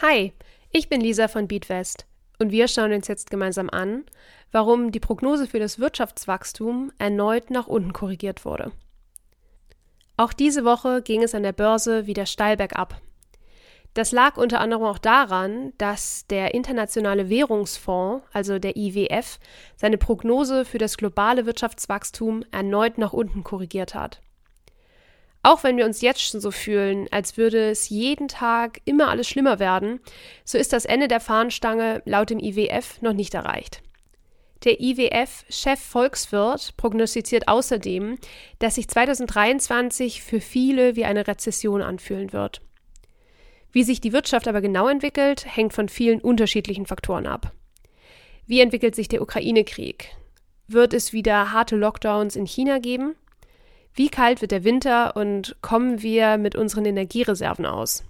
Hi, ich bin Lisa von Beatwest und wir schauen uns jetzt gemeinsam an, warum die Prognose für das Wirtschaftswachstum erneut nach unten korrigiert wurde. Auch diese Woche ging es an der Börse wieder steil bergab. Das lag unter anderem auch daran, dass der Internationale Währungsfonds, also der IWF, seine Prognose für das globale Wirtschaftswachstum erneut nach unten korrigiert hat. Auch wenn wir uns jetzt schon so fühlen, als würde es jeden Tag immer alles schlimmer werden, so ist das Ende der Fahnenstange laut dem IWF noch nicht erreicht. Der IWF-Chef Volkswirt prognostiziert außerdem, dass sich 2023 für viele wie eine Rezession anfühlen wird. Wie sich die Wirtschaft aber genau entwickelt, hängt von vielen unterschiedlichen Faktoren ab. Wie entwickelt sich der Ukraine-Krieg? Wird es wieder harte Lockdowns in China geben? Wie kalt wird der Winter und kommen wir mit unseren Energiereserven aus?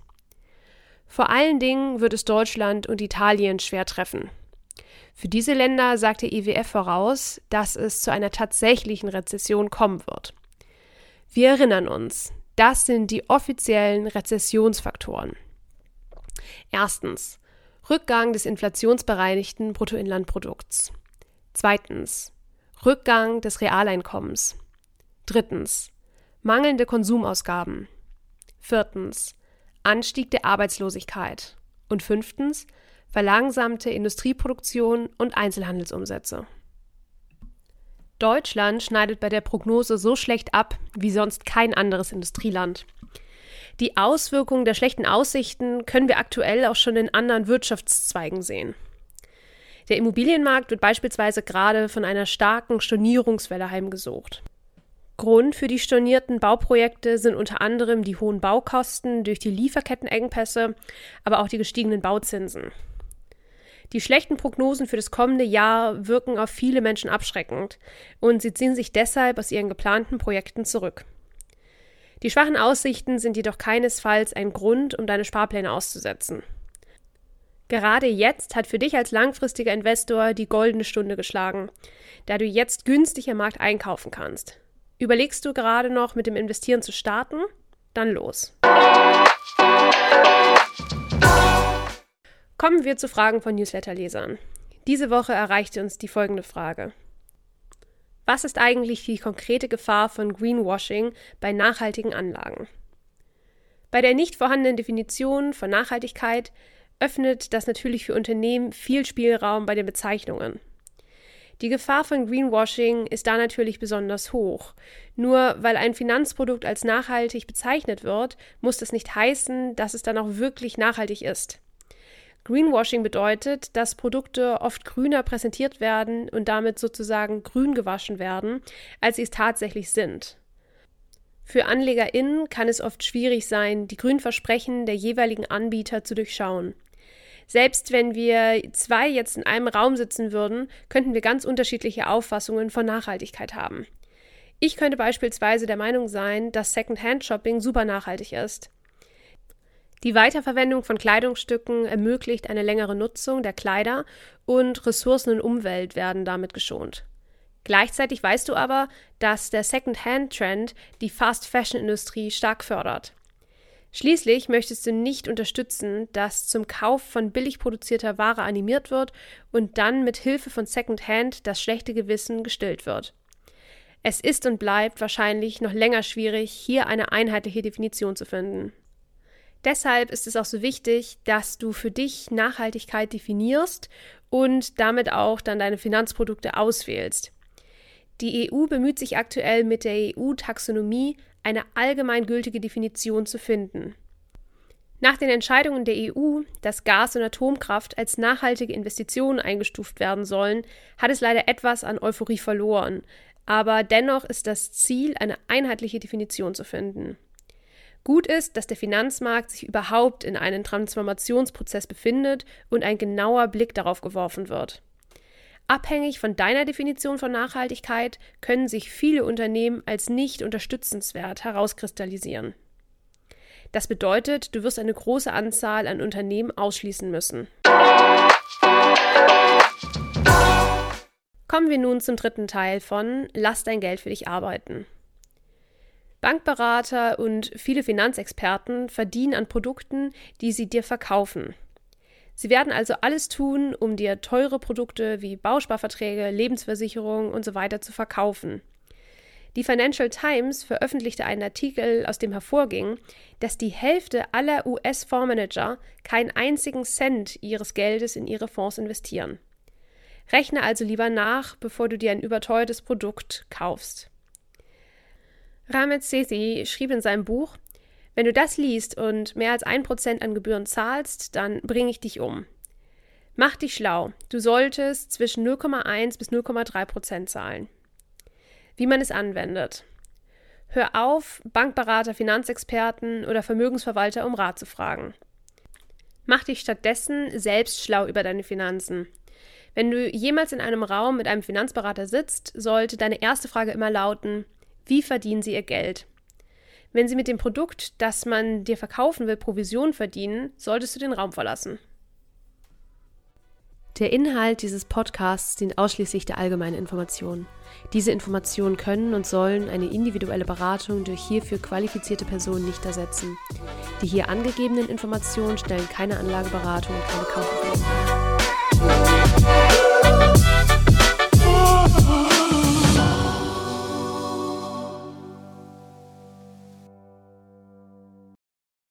Vor allen Dingen wird es Deutschland und Italien schwer treffen. Für diese Länder sagt der IWF voraus, dass es zu einer tatsächlichen Rezession kommen wird. Wir erinnern uns, das sind die offiziellen Rezessionsfaktoren. Erstens Rückgang des inflationsbereinigten Bruttoinlandprodukts. Zweitens Rückgang des Realeinkommens. Drittens mangelnde Konsumausgaben. Viertens Anstieg der Arbeitslosigkeit. Und fünftens verlangsamte Industrieproduktion und Einzelhandelsumsätze. Deutschland schneidet bei der Prognose so schlecht ab wie sonst kein anderes Industrieland. Die Auswirkungen der schlechten Aussichten können wir aktuell auch schon in anderen Wirtschaftszweigen sehen. Der Immobilienmarkt wird beispielsweise gerade von einer starken Stornierungswelle heimgesucht. Grund für die stornierten Bauprojekte sind unter anderem die hohen Baukosten durch die Lieferkettenengpässe, aber auch die gestiegenen Bauzinsen. Die schlechten Prognosen für das kommende Jahr wirken auf viele Menschen abschreckend und sie ziehen sich deshalb aus ihren geplanten Projekten zurück. Die schwachen Aussichten sind jedoch keinesfalls ein Grund, um deine Sparpläne auszusetzen. Gerade jetzt hat für dich als langfristiger Investor die goldene Stunde geschlagen, da du jetzt günstig am Markt einkaufen kannst. Überlegst du gerade noch, mit dem Investieren zu starten? Dann los. Kommen wir zu Fragen von Newsletterlesern. Diese Woche erreichte uns die folgende Frage. Was ist eigentlich die konkrete Gefahr von Greenwashing bei nachhaltigen Anlagen? Bei der nicht vorhandenen Definition von Nachhaltigkeit öffnet das natürlich für Unternehmen viel Spielraum bei den Bezeichnungen. Die Gefahr von Greenwashing ist da natürlich besonders hoch. Nur weil ein Finanzprodukt als nachhaltig bezeichnet wird, muss das nicht heißen, dass es dann auch wirklich nachhaltig ist. Greenwashing bedeutet, dass Produkte oft grüner präsentiert werden und damit sozusagen grün gewaschen werden, als sie es tatsächlich sind. Für AnlegerInnen kann es oft schwierig sein, die Grünversprechen der jeweiligen Anbieter zu durchschauen. Selbst wenn wir zwei jetzt in einem Raum sitzen würden, könnten wir ganz unterschiedliche Auffassungen von Nachhaltigkeit haben. Ich könnte beispielsweise der Meinung sein, dass Second-Hand-Shopping super nachhaltig ist. Die Weiterverwendung von Kleidungsstücken ermöglicht eine längere Nutzung der Kleider und Ressourcen und Umwelt werden damit geschont. Gleichzeitig weißt du aber, dass der Second-Hand-Trend die Fast-Fashion-Industrie stark fördert. Schließlich möchtest du nicht unterstützen, dass zum Kauf von billig produzierter Ware animiert wird und dann mit Hilfe von Second-Hand das schlechte Gewissen gestillt wird. Es ist und bleibt wahrscheinlich noch länger schwierig, hier eine einheitliche Definition zu finden. Deshalb ist es auch so wichtig, dass du für dich Nachhaltigkeit definierst und damit auch dann deine Finanzprodukte auswählst. Die EU bemüht sich aktuell mit der EU-Taxonomie eine allgemeingültige Definition zu finden. Nach den Entscheidungen der EU, dass Gas- und Atomkraft als nachhaltige Investitionen eingestuft werden sollen, hat es leider etwas an Euphorie verloren, aber dennoch ist das Ziel, eine einheitliche Definition zu finden. Gut ist, dass der Finanzmarkt sich überhaupt in einen Transformationsprozess befindet und ein genauer Blick darauf geworfen wird. Abhängig von deiner Definition von Nachhaltigkeit können sich viele Unternehmen als nicht unterstützenswert herauskristallisieren. Das bedeutet, du wirst eine große Anzahl an Unternehmen ausschließen müssen. Kommen wir nun zum dritten Teil von Lass dein Geld für dich arbeiten. Bankberater und viele Finanzexperten verdienen an Produkten, die sie dir verkaufen. Sie werden also alles tun, um dir teure Produkte wie Bausparverträge, Lebensversicherung und so weiter zu verkaufen. Die Financial Times veröffentlichte einen Artikel, aus dem hervorging, dass die Hälfte aller US-Fondsmanager keinen einzigen Cent ihres Geldes in ihre Fonds investieren. Rechne also lieber nach, bevor du dir ein überteuertes Produkt kaufst. Ramet Sethi schrieb in seinem Buch, wenn du das liest und mehr als ein Prozent an Gebühren zahlst, dann bringe ich dich um. Mach dich schlau. Du solltest zwischen 0,1 bis 0,3 Prozent zahlen. Wie man es anwendet. Hör auf, Bankberater, Finanzexperten oder Vermögensverwalter um Rat zu fragen. Mach dich stattdessen selbst schlau über deine Finanzen. Wenn du jemals in einem Raum mit einem Finanzberater sitzt, sollte deine erste Frage immer lauten, wie verdienen Sie Ihr Geld? Wenn Sie mit dem Produkt, das man dir verkaufen will, Provision verdienen, solltest du den Raum verlassen. Der Inhalt dieses Podcasts dient ausschließlich der allgemeinen Information. Diese Informationen können und sollen eine individuelle Beratung durch hierfür qualifizierte Personen nicht ersetzen. Die hier angegebenen Informationen stellen keine Anlageberatung und keine Kaufempfehlung.